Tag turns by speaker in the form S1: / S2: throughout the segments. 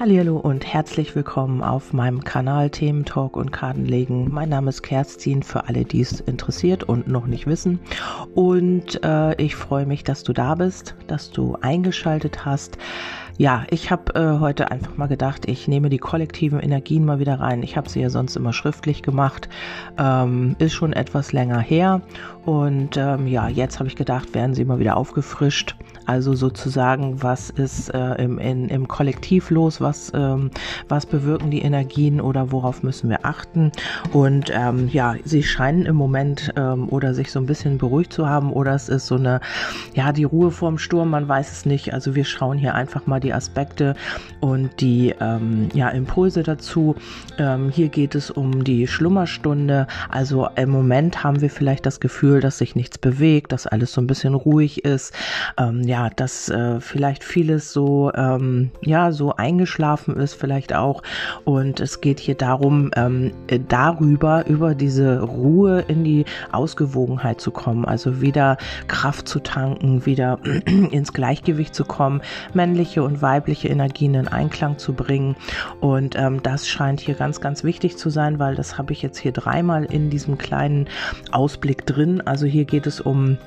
S1: Hallo und herzlich willkommen auf meinem Kanal Themen Talk und Kartenlegen. Mein Name ist Kerstin für alle, die es interessiert und noch nicht wissen. Und äh, ich freue mich, dass du da bist, dass du eingeschaltet hast. Ja, ich habe äh, heute einfach mal gedacht, ich nehme die kollektiven Energien mal wieder rein. Ich habe sie ja sonst immer schriftlich gemacht. Ähm, ist schon etwas länger her. Und ähm, ja, jetzt habe ich gedacht, werden sie mal wieder aufgefrischt. Also sozusagen, was ist äh, im, in, im Kollektiv los? Was, ähm, was bewirken die Energien oder worauf müssen wir achten? Und ähm, ja, sie scheinen im Moment ähm, oder sich so ein bisschen beruhigt zu haben oder es ist so eine, ja, die Ruhe vorm Sturm, man weiß es nicht. Also wir schauen hier einfach mal die Aspekte und die ähm, ja, Impulse dazu. Ähm, hier geht es um die Schlummerstunde. Also im Moment haben wir vielleicht das Gefühl, dass sich nichts bewegt, dass alles so ein bisschen ruhig ist. Ähm, ja, dass äh, vielleicht vieles so, ähm, ja, so eingeschlafen ist vielleicht auch. Und es geht hier darum, ähm, darüber, über diese Ruhe in die Ausgewogenheit zu kommen. Also wieder Kraft zu tanken, wieder ins Gleichgewicht zu kommen, männliche und weibliche Energien in Einklang zu bringen. Und ähm, das scheint hier ganz, ganz wichtig zu sein, weil das habe ich jetzt hier dreimal in diesem kleinen Ausblick drin. Also hier geht es um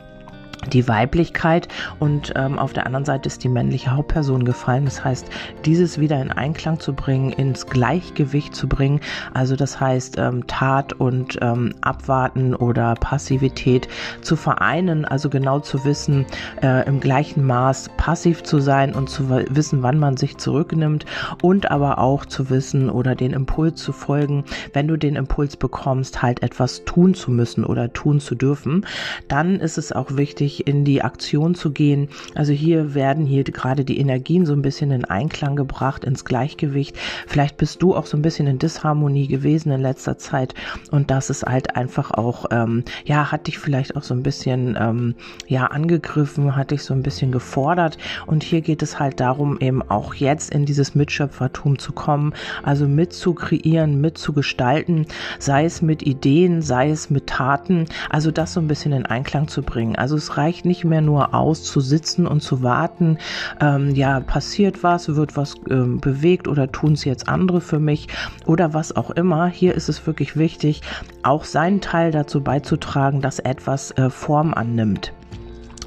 S1: die Weiblichkeit und ähm, auf der anderen Seite ist die männliche Hauptperson gefallen. Das heißt, dieses wieder in Einklang zu bringen, ins Gleichgewicht zu bringen. Also das heißt, ähm, Tat und ähm, Abwarten oder Passivität zu vereinen. Also genau zu wissen, äh, im gleichen Maß passiv zu sein und zu wissen, wann man sich zurücknimmt und aber auch zu wissen oder den Impuls zu folgen, wenn du den Impuls bekommst, halt etwas tun zu müssen oder tun zu dürfen. Dann ist es auch wichtig, wirklich in die Aktion zu gehen. Also hier werden hier gerade die Energien so ein bisschen in Einklang gebracht, ins Gleichgewicht. Vielleicht bist du auch so ein bisschen in Disharmonie gewesen in letzter Zeit und das ist halt einfach auch, ähm, ja, hat dich vielleicht auch so ein bisschen, ähm, ja, angegriffen, hat dich so ein bisschen gefordert und hier geht es halt darum, eben auch jetzt in dieses Mitschöpfertum zu kommen, also mit zu kreieren, mit zu gestalten, sei es mit Ideen, sei es mit Taten, also das so ein bisschen in Einklang zu bringen. Also es reicht nicht mehr nur aus, zu sitzen und zu warten, ähm, ja, passiert was, wird was ähm, bewegt oder tun es jetzt andere für mich oder was auch immer. Hier ist es wirklich wichtig, auch seinen Teil dazu beizutragen, dass etwas äh, Form annimmt.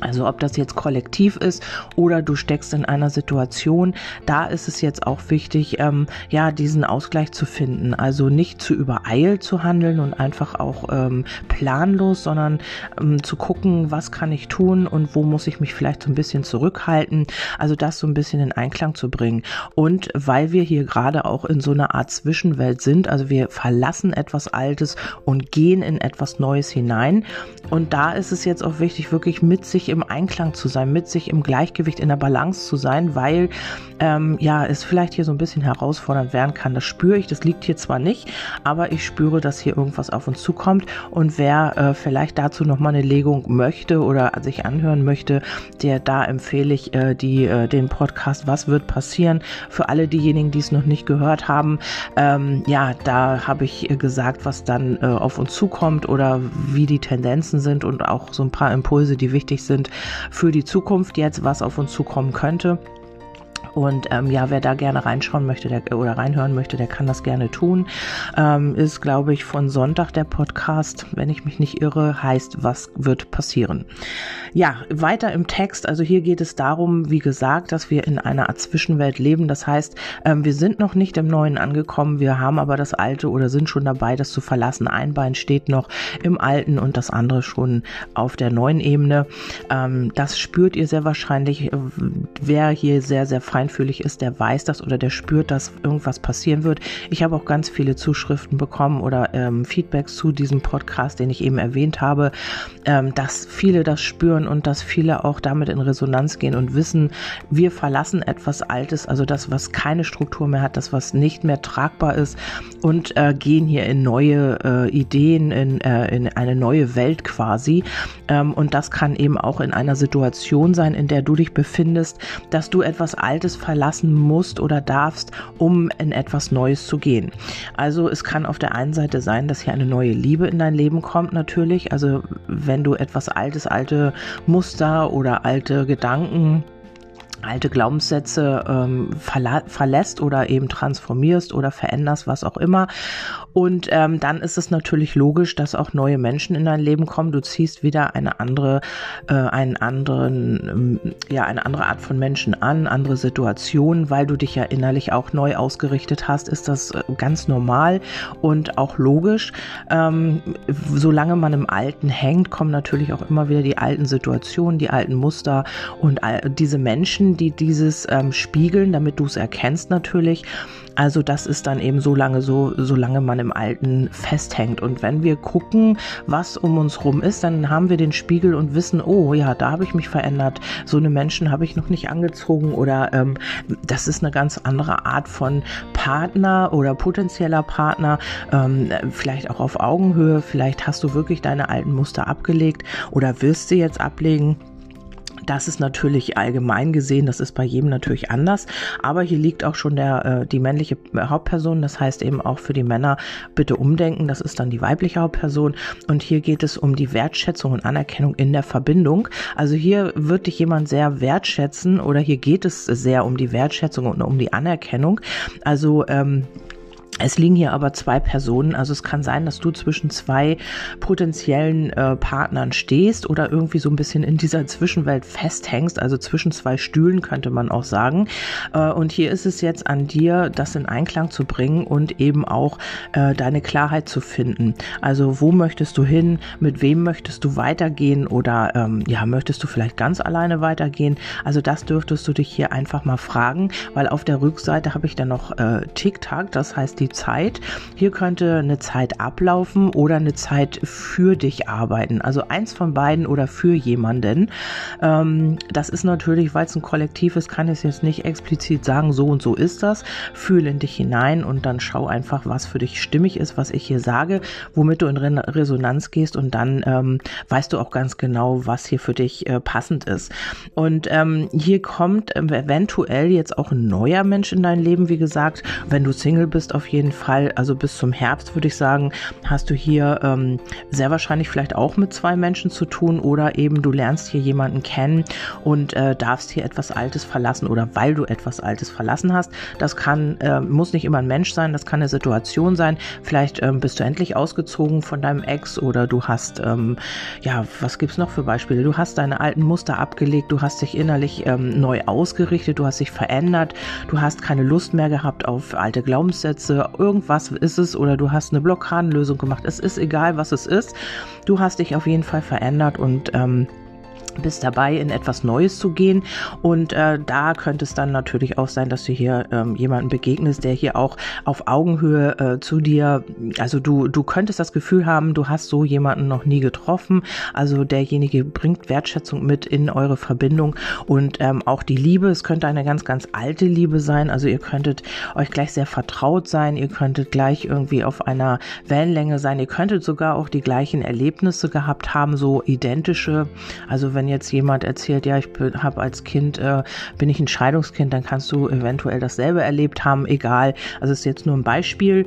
S1: Also ob das jetzt kollektiv ist oder du steckst in einer Situation, da ist es jetzt auch wichtig, ähm, ja, diesen Ausgleich zu finden. Also nicht zu übereilt zu handeln und einfach auch ähm, planlos, sondern ähm, zu gucken, was kann ich tun und wo muss ich mich vielleicht so ein bisschen zurückhalten. Also das so ein bisschen in Einklang zu bringen. Und weil wir hier gerade auch in so einer Art Zwischenwelt sind, also wir verlassen etwas Altes und gehen in etwas Neues hinein. Und da ist es jetzt auch wichtig, wirklich mit sich im Einklang zu sein, mit sich im Gleichgewicht, in der Balance zu sein, weil ähm, ja, es vielleicht hier so ein bisschen herausfordernd werden kann. Das spüre ich, das liegt hier zwar nicht, aber ich spüre, dass hier irgendwas auf uns zukommt. Und wer äh, vielleicht dazu nochmal eine Legung möchte oder sich anhören möchte, der da empfehle ich äh, die, äh, den Podcast Was wird passieren? Für alle diejenigen, die es noch nicht gehört haben. Ähm, ja, da habe ich äh, gesagt, was dann äh, auf uns zukommt oder wie die Tendenzen sind und auch so ein paar Impulse, die wichtig sind sind für die Zukunft jetzt, was auf uns zukommen könnte. Und ähm, ja, wer da gerne reinschauen möchte der, oder reinhören möchte, der kann das gerne tun. Ähm, ist, glaube ich, von Sonntag der Podcast, wenn ich mich nicht irre, heißt, was wird passieren. Ja, weiter im Text. Also hier geht es darum, wie gesagt, dass wir in einer Art Zwischenwelt leben. Das heißt, ähm, wir sind noch nicht im Neuen angekommen. Wir haben aber das Alte oder sind schon dabei, das zu verlassen. Ein Bein steht noch im Alten und das andere schon auf der neuen Ebene. Ähm, das spürt ihr sehr wahrscheinlich. Wer hier sehr, sehr fein feinfühlig ist, der weiß das oder der spürt, dass irgendwas passieren wird. Ich habe auch ganz viele Zuschriften bekommen oder ähm, Feedbacks zu diesem Podcast, den ich eben erwähnt habe, ähm, dass viele das spüren und dass viele auch damit in Resonanz gehen und wissen, wir verlassen etwas Altes, also das, was keine Struktur mehr hat, das, was nicht mehr tragbar ist und äh, gehen hier in neue äh, Ideen, in, äh, in eine neue Welt quasi. Ähm, und das kann eben auch in einer Situation sein, in der du dich befindest, dass du etwas Altes Altes verlassen musst oder darfst, um in etwas Neues zu gehen. Also es kann auf der einen Seite sein, dass hier eine neue Liebe in dein Leben kommt natürlich. Also wenn du etwas Altes, alte Muster oder alte Gedanken alte Glaubenssätze ähm, verla verlässt oder eben transformierst oder veränderst, was auch immer. Und ähm, dann ist es natürlich logisch, dass auch neue Menschen in dein Leben kommen. Du ziehst wieder eine andere, äh, einen anderen, ähm, ja, eine andere Art von Menschen an, andere Situationen, weil du dich ja innerlich auch neu ausgerichtet hast, ist das äh, ganz normal und auch logisch. Ähm, solange man im Alten hängt, kommen natürlich auch immer wieder die alten Situationen, die alten Muster und all, diese Menschen, die dieses ähm, spiegeln, damit du es erkennst natürlich. Also das ist dann eben so lange so, solange man im Alten festhängt. Und wenn wir gucken, was um uns rum ist, dann haben wir den Spiegel und wissen, oh ja, da habe ich mich verändert. So eine Menschen habe ich noch nicht angezogen oder ähm, das ist eine ganz andere Art von Partner oder potenzieller Partner. Ähm, vielleicht auch auf Augenhöhe. Vielleicht hast du wirklich deine alten Muster abgelegt oder wirst sie jetzt ablegen. Das ist natürlich allgemein gesehen, das ist bei jedem natürlich anders. Aber hier liegt auch schon der, äh, die männliche Hauptperson. Das heißt eben auch für die Männer bitte umdenken. Das ist dann die weibliche Hauptperson. Und hier geht es um die Wertschätzung und Anerkennung in der Verbindung. Also hier wird dich jemand sehr wertschätzen oder hier geht es sehr um die Wertschätzung und um die Anerkennung. Also ähm, es liegen hier aber zwei Personen, also es kann sein, dass du zwischen zwei potenziellen äh, Partnern stehst oder irgendwie so ein bisschen in dieser Zwischenwelt festhängst, also zwischen zwei Stühlen könnte man auch sagen. Äh, und hier ist es jetzt an dir, das in Einklang zu bringen und eben auch äh, deine Klarheit zu finden. Also wo möchtest du hin, mit wem möchtest du weitergehen oder ähm, ja, möchtest du vielleicht ganz alleine weitergehen? Also das dürftest du dich hier einfach mal fragen, weil auf der Rückseite habe ich dann noch äh, TikTok, das heißt die die Zeit. Hier könnte eine Zeit ablaufen oder eine Zeit für dich arbeiten. Also eins von beiden oder für jemanden. Ähm, das ist natürlich, weil es ein Kollektiv ist, kann ich jetzt nicht explizit sagen, so und so ist das. Fühle in dich hinein und dann schau einfach, was für dich stimmig ist, was ich hier sage, womit du in Resonanz gehst und dann ähm, weißt du auch ganz genau, was hier für dich äh, passend ist. Und ähm, hier kommt eventuell jetzt auch ein neuer Mensch in dein Leben, wie gesagt, wenn du Single bist, auf jeden Fall, also bis zum Herbst würde ich sagen, hast du hier ähm, sehr wahrscheinlich vielleicht auch mit zwei Menschen zu tun oder eben du lernst hier jemanden kennen und äh, darfst hier etwas Altes verlassen oder weil du etwas Altes verlassen hast. Das kann, äh, muss nicht immer ein Mensch sein, das kann eine Situation sein. Vielleicht ähm, bist du endlich ausgezogen von deinem Ex oder du hast, ähm, ja, was gibt's noch für Beispiele? Du hast deine alten Muster abgelegt, du hast dich innerlich ähm, neu ausgerichtet, du hast dich verändert, du hast keine Lust mehr gehabt auf alte Glaubenssätze, irgendwas ist es oder du hast eine Blockadenlösung gemacht. Es ist egal, was es ist. Du hast dich auf jeden Fall verändert und ähm, bist dabei, in etwas Neues zu gehen. Und äh, da könnte es dann natürlich auch sein, dass du hier ähm, jemanden begegnest, der hier auch auf Augenhöhe äh, zu dir, also du, du könntest das Gefühl haben, du hast so jemanden noch nie getroffen. Also derjenige bringt Wertschätzung mit in eure Verbindung und ähm, auch die Liebe. Es könnte eine ganz, ganz alte Liebe sein. Also ihr könntet euch gleich sehr vertraut sein. Ihr könntet gleich irgendwie auf einer Wellenlänge sein. Ihr könntet sogar auch die gleichen Erlebnisse gehabt haben, so identische. Also wenn wenn jetzt jemand erzählt, ja, ich habe als Kind, äh, bin ich ein Scheidungskind, dann kannst du eventuell dasselbe erlebt haben, egal. Also es ist jetzt nur ein Beispiel.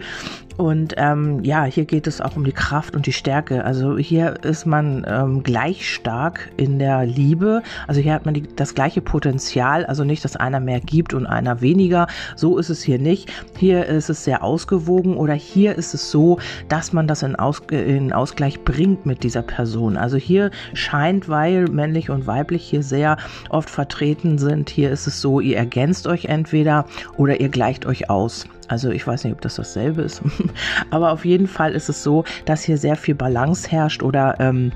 S1: Und ähm, ja, hier geht es auch um die Kraft und die Stärke. Also hier ist man ähm, gleich stark in der Liebe. Also hier hat man die, das gleiche Potenzial. Also nicht, dass einer mehr gibt und einer weniger. So ist es hier nicht. Hier ist es sehr ausgewogen oder hier ist es so, dass man das in, Aus, in Ausgleich bringt mit dieser Person. Also hier scheint, weil männlich und weiblich hier sehr oft vertreten sind, hier ist es so, ihr ergänzt euch entweder oder ihr gleicht euch aus. Also ich weiß nicht, ob das dasselbe ist, aber auf jeden Fall ist es so, dass hier sehr viel Balance herrscht oder ähm,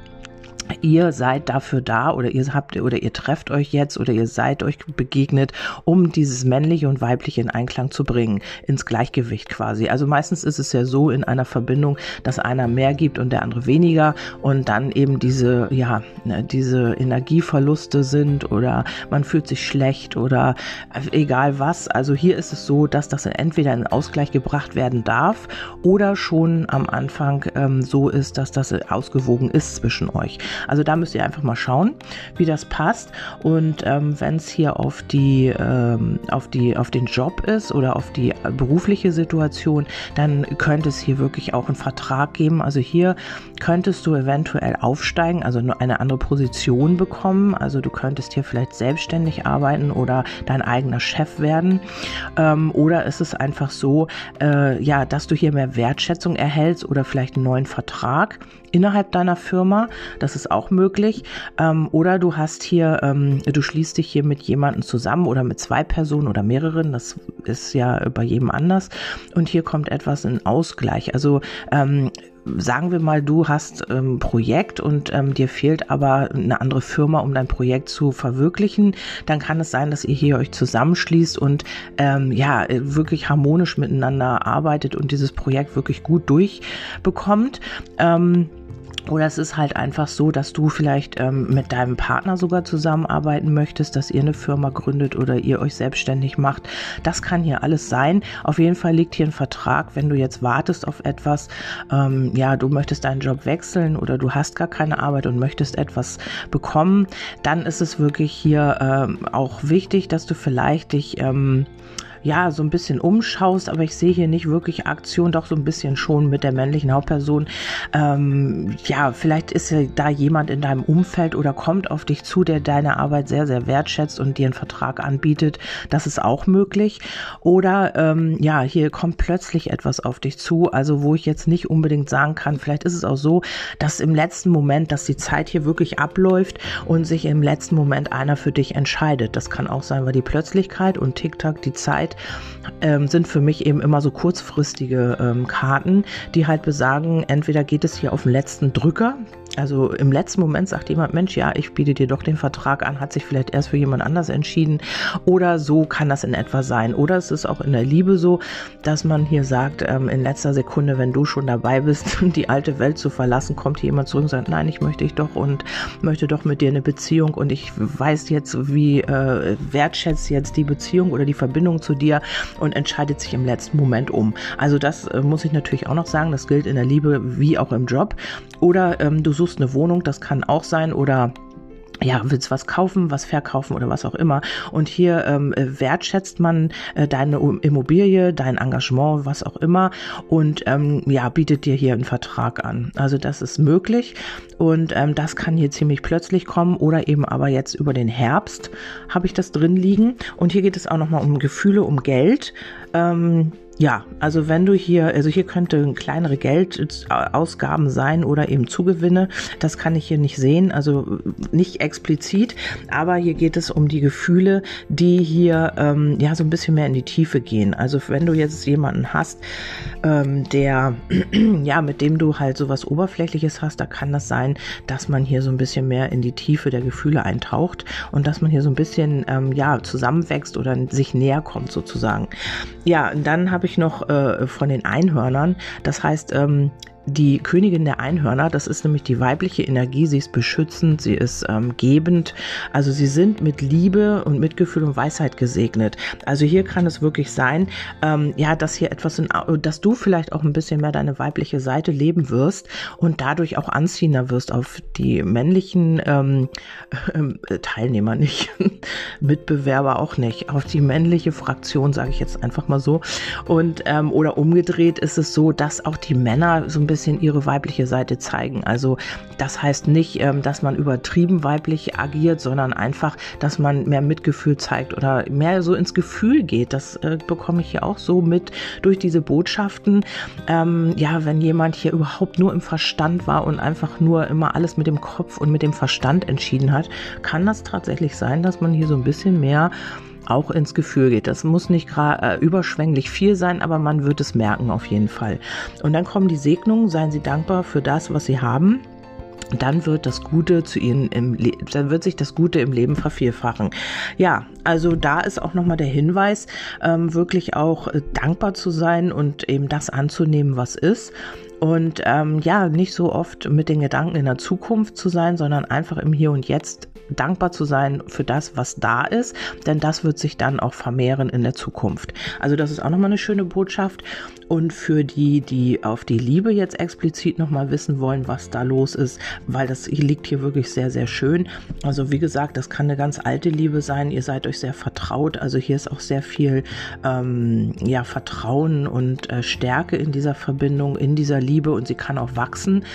S1: ihr seid dafür da oder ihr habt oder ihr trefft euch jetzt oder ihr seid euch begegnet, um dieses männliche und weibliche in Einklang zu bringen, ins Gleichgewicht quasi. Also meistens ist es ja so in einer Verbindung, dass einer mehr gibt und der andere weniger und dann eben diese ja, ne, diese Energieverluste sind oder man fühlt sich schlecht oder egal was. Also hier ist es so, dass das entweder in Ausgleich gebracht werden darf oder schon am Anfang ähm, so ist, dass das ausgewogen ist zwischen euch. Also da müsst ihr einfach mal schauen, wie das passt. Und ähm, wenn es hier auf die, ähm, auf die, auf den Job ist oder auf die berufliche Situation, dann könnte es hier wirklich auch einen Vertrag geben. Also hier könntest du eventuell aufsteigen, also eine andere Position bekommen. Also du könntest hier vielleicht selbstständig arbeiten oder dein eigener Chef werden. Ähm, oder ist es einfach so, äh, ja, dass du hier mehr Wertschätzung erhältst oder vielleicht einen neuen Vertrag innerhalb deiner Firma. Das ist auch möglich. Ähm, oder du hast hier, ähm, du schließt dich hier mit jemandem zusammen oder mit zwei Personen oder mehreren. Das ist ja bei jedem anders. Und hier kommt etwas in Ausgleich. Also ähm, sagen wir mal, du hast ein ähm, Projekt und ähm, dir fehlt aber eine andere Firma, um dein Projekt zu verwirklichen, dann kann es sein, dass ihr hier euch zusammenschließt und ähm, ja, wirklich harmonisch miteinander arbeitet und dieses Projekt wirklich gut durchbekommt. Ähm, oder es ist halt einfach so, dass du vielleicht ähm, mit deinem Partner sogar zusammenarbeiten möchtest, dass ihr eine Firma gründet oder ihr euch selbstständig macht. Das kann hier alles sein. Auf jeden Fall liegt hier ein Vertrag, wenn du jetzt wartest auf etwas, ähm, ja, du möchtest deinen Job wechseln oder du hast gar keine Arbeit und möchtest etwas bekommen, dann ist es wirklich hier ähm, auch wichtig, dass du vielleicht dich ähm, ja, so ein bisschen umschaust, aber ich sehe hier nicht wirklich Aktion, doch so ein bisschen schon mit der männlichen Hauptperson. Ähm, ja, vielleicht ist ja da jemand in deinem Umfeld oder kommt auf dich zu, der deine Arbeit sehr, sehr wertschätzt und dir einen Vertrag anbietet. Das ist auch möglich. Oder ähm, ja, hier kommt plötzlich etwas auf dich zu, also wo ich jetzt nicht unbedingt sagen kann, vielleicht ist es auch so, dass im letzten Moment, dass die Zeit hier wirklich abläuft und sich im letzten Moment einer für dich entscheidet. Das kann auch sein, weil die Plötzlichkeit und TikTok die Zeit Zeit ähm, sind für mich eben immer so kurzfristige ähm, Karten, die halt besagen, entweder geht es hier auf den letzten Drücker, also im letzten Moment sagt jemand, Mensch, ja, ich biete dir doch den Vertrag an, hat sich vielleicht erst für jemand anders entschieden. Oder so kann das in etwa sein. Oder es ist auch in der Liebe so, dass man hier sagt, ähm, in letzter Sekunde, wenn du schon dabei bist, die alte Welt zu verlassen, kommt hier jemand zurück und sagt, nein, ich möchte dich doch und möchte doch mit dir eine Beziehung und ich weiß jetzt, wie äh, wertschätzt jetzt die Beziehung oder die Verbindung zu dir und entscheidet sich im letzten Moment um. Also das äh, muss ich natürlich auch noch sagen, das gilt in der Liebe wie auch im Job. Oder ähm, du suchst eine Wohnung, das kann auch sein, oder ja, willst was kaufen, was verkaufen oder was auch immer. Und hier ähm, wertschätzt man äh, deine Immobilie, dein Engagement, was auch immer und ähm, ja, bietet dir hier einen Vertrag an. Also das ist möglich und ähm, das kann hier ziemlich plötzlich kommen oder eben aber jetzt über den Herbst habe ich das drin liegen. Und hier geht es auch nochmal um Gefühle, um Geld. Ähm, ja, also wenn du hier, also hier könnte kleinere Geldausgaben sein oder eben Zugewinne. Das kann ich hier nicht sehen, also nicht explizit, aber hier geht es um die Gefühle, die hier ähm, ja so ein bisschen mehr in die Tiefe gehen. Also wenn du jetzt jemanden hast, ähm, der ja mit dem du halt so was Oberflächliches hast, da kann das sein, dass man hier so ein bisschen mehr in die Tiefe der Gefühle eintaucht und dass man hier so ein bisschen ähm, ja zusammenwächst oder sich näher kommt sozusagen. Ja, dann habe ich ich noch äh, von den Einhörnern. Das heißt, ähm, die Königin der Einhörner, das ist nämlich die weibliche Energie, sie ist beschützend, sie ist ähm, gebend, also sie sind mit Liebe und Mitgefühl und Weisheit gesegnet. Also hier kann es wirklich sein, ähm, ja, dass hier etwas, in, dass du vielleicht auch ein bisschen mehr deine weibliche Seite leben wirst und dadurch auch anziehender wirst auf die männlichen ähm, äh, Teilnehmer nicht, Mitbewerber auch nicht, auf die männliche Fraktion, sage ich jetzt einfach mal so. Und ähm, oder umgedreht ist es so, dass auch die Männer so ein bisschen ihre weibliche Seite zeigen. Also das heißt nicht, ähm, dass man übertrieben weiblich agiert, sondern einfach, dass man mehr Mitgefühl zeigt oder mehr so ins Gefühl geht. Das äh, bekomme ich hier auch so mit durch diese Botschaften. Ähm, ja, wenn jemand hier überhaupt nur im Verstand war und einfach nur immer alles mit dem Kopf und mit dem Verstand entschieden hat, kann das tatsächlich sein, dass man hier so ein bisschen mehr auch ins Gefühl geht. Das muss nicht gerade äh, überschwänglich viel sein, aber man wird es merken auf jeden Fall. Und dann kommen die Segnungen, seien Sie dankbar für das, was Sie haben dann wird das Gute zu ihnen im Le dann wird sich das Gute im Leben vervielfachen. Ja, also da ist auch nochmal der Hinweis, ähm, wirklich auch äh, dankbar zu sein und eben das anzunehmen, was ist und ähm, ja, nicht so oft mit den Gedanken in der Zukunft zu sein, sondern einfach im Hier und Jetzt dankbar zu sein für das, was da ist, denn das wird sich dann auch vermehren in der Zukunft. Also das ist auch nochmal eine schöne Botschaft. Und für die, die auf die Liebe jetzt explizit nochmal wissen wollen, was da los ist, weil das liegt hier wirklich sehr, sehr schön. Also wie gesagt, das kann eine ganz alte Liebe sein. Ihr seid euch sehr vertraut. Also hier ist auch sehr viel ähm, ja, Vertrauen und äh, Stärke in dieser Verbindung, in dieser Liebe und sie kann auch wachsen.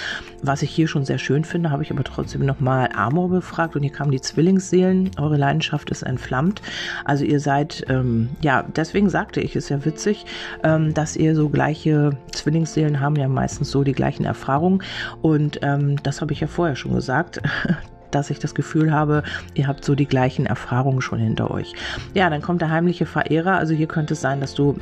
S1: Was ich hier schon sehr schön finde, habe ich aber trotzdem nochmal Amor befragt und hier kamen die Zwillingsseelen. Eure Leidenschaft ist entflammt. Also ihr seid, ähm, ja, deswegen sagte ich, ist ja witzig, ähm, dass ihr so gleiche Zwillingsseelen haben ja meistens so die gleichen Erfahrungen. Und ähm, das habe ich ja vorher schon gesagt dass ich das Gefühl habe, ihr habt so die gleichen Erfahrungen schon hinter euch. Ja, dann kommt der heimliche Verehrer. Also hier könnte es sein, dass du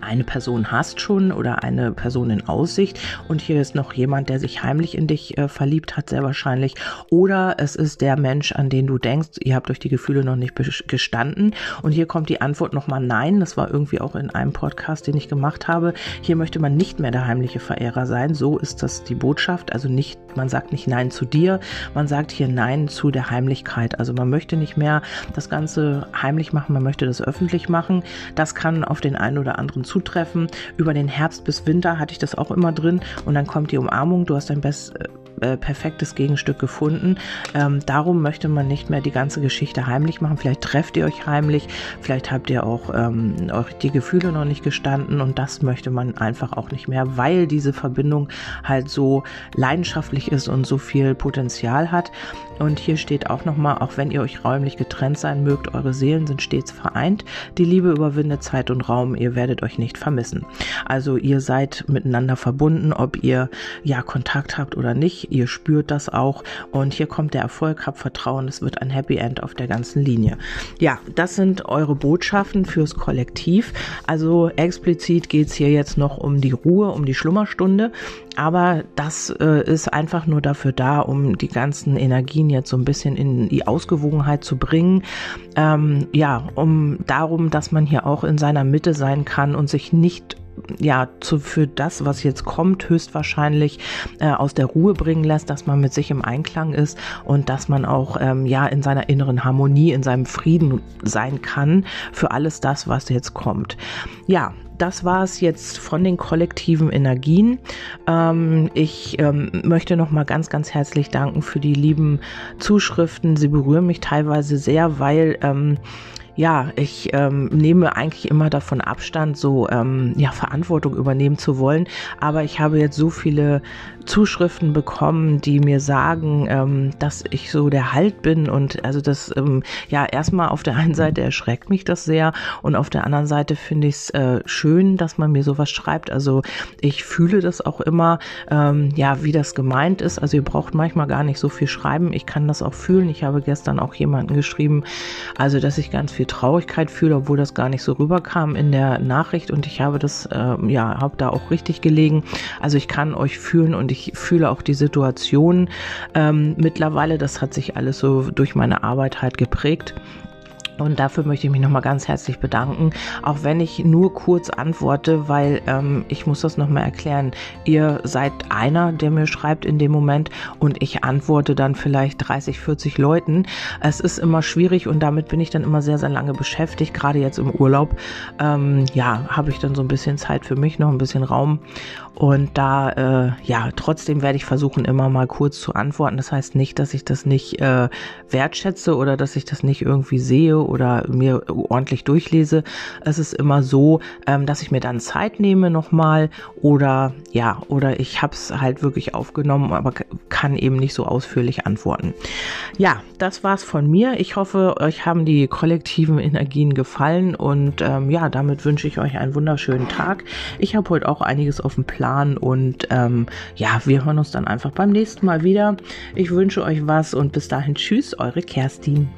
S1: eine Person hast schon oder eine Person in Aussicht und hier ist noch jemand, der sich heimlich in dich äh, verliebt hat, sehr wahrscheinlich. Oder es ist der Mensch, an den du denkst, ihr habt euch die Gefühle noch nicht gestanden. Und hier kommt die Antwort nochmal nein. Das war irgendwie auch in einem Podcast, den ich gemacht habe. Hier möchte man nicht mehr der heimliche Verehrer sein. So ist das die Botschaft. Also nicht, man sagt nicht nein zu dir, man sagt hier nein zu der Heimlichkeit. Also man möchte nicht mehr das Ganze heimlich machen, man möchte das öffentlich machen. Das kann auf den einen oder anderen zutreffen. Über den Herbst bis Winter hatte ich das auch immer drin und dann kommt die Umarmung. Du hast dein best, äh, perfektes Gegenstück gefunden. Ähm, darum möchte man nicht mehr die ganze Geschichte heimlich machen. Vielleicht trefft ihr euch heimlich, vielleicht habt ihr auch ähm, euch die Gefühle noch nicht gestanden und das möchte man einfach auch nicht mehr, weil diese Verbindung halt so leidenschaftlich ist und so viel Potenzial hat. Und hier steht auch nochmal, auch wenn ihr euch räumlich getrennt sein mögt, eure Seelen sind stets vereint. Die Liebe überwindet Zeit und Raum. Ihr werdet euch nicht vermissen. Also ihr seid miteinander verbunden, ob ihr ja Kontakt habt oder nicht. Ihr spürt das auch. Und hier kommt der Erfolg, habt Vertrauen. Es wird ein Happy End auf der ganzen Linie. Ja, das sind eure Botschaften fürs Kollektiv. Also explizit geht es hier jetzt noch um die Ruhe, um die Schlummerstunde. Aber das äh, ist einfach nur dafür da, um die ganzen Energien jetzt so ein bisschen in die Ausgewogenheit zu bringen. Ähm, ja, um darum, dass man hier auch in seiner Mitte sein kann und sich nicht ja, zu, für das, was jetzt kommt, höchstwahrscheinlich äh, aus der Ruhe bringen lässt, dass man mit sich im Einklang ist und dass man auch ähm, ja in seiner inneren Harmonie, in seinem Frieden sein kann für alles das, was jetzt kommt. Ja, das war es jetzt von den kollektiven Energien. Ähm, ich ähm, möchte noch mal ganz, ganz herzlich danken für die lieben Zuschriften. Sie berühren mich teilweise sehr, weil ähm, ja, ich ähm, nehme eigentlich immer davon Abstand, so ähm, ja, Verantwortung übernehmen zu wollen. Aber ich habe jetzt so viele Zuschriften bekommen, die mir sagen, ähm, dass ich so der Halt bin. Und also das, ähm, ja, erstmal auf der einen Seite erschreckt mich das sehr und auf der anderen Seite finde ich es äh, schön, dass man mir sowas schreibt. Also ich fühle das auch immer, ähm, ja, wie das gemeint ist. Also ihr braucht manchmal gar nicht so viel schreiben. Ich kann das auch fühlen. Ich habe gestern auch jemanden geschrieben, also dass ich ganz viel viel Traurigkeit fühle, obwohl das gar nicht so rüberkam in der Nachricht und ich habe das, äh, ja, habe da auch richtig gelegen. Also ich kann euch fühlen und ich fühle auch die Situation ähm, mittlerweile. Das hat sich alles so durch meine Arbeit halt geprägt. Und dafür möchte ich mich nochmal ganz herzlich bedanken, auch wenn ich nur kurz antworte, weil ähm, ich muss das nochmal erklären. Ihr seid einer, der mir schreibt in dem Moment und ich antworte dann vielleicht 30, 40 Leuten. Es ist immer schwierig und damit bin ich dann immer sehr, sehr lange beschäftigt, gerade jetzt im Urlaub. Ähm, ja, habe ich dann so ein bisschen Zeit für mich, noch ein bisschen Raum und da, äh, ja, trotzdem werde ich versuchen, immer mal kurz zu antworten. Das heißt nicht, dass ich das nicht äh, wertschätze oder dass ich das nicht irgendwie sehe oder mir ordentlich durchlese. Es ist immer so, ähm, dass ich mir dann Zeit nehme nochmal oder ja, oder ich habe es halt wirklich aufgenommen, aber kann eben nicht so ausführlich antworten. Ja, das war's von mir. Ich hoffe, euch haben die kollektiven Energien gefallen und ähm, ja, damit wünsche ich euch einen wunderschönen Tag. Ich habe heute auch einiges auf dem Plan Plan. Und ähm, ja, wir hören uns dann einfach beim nächsten Mal wieder. Ich wünsche euch was und bis dahin tschüss, eure Kerstin.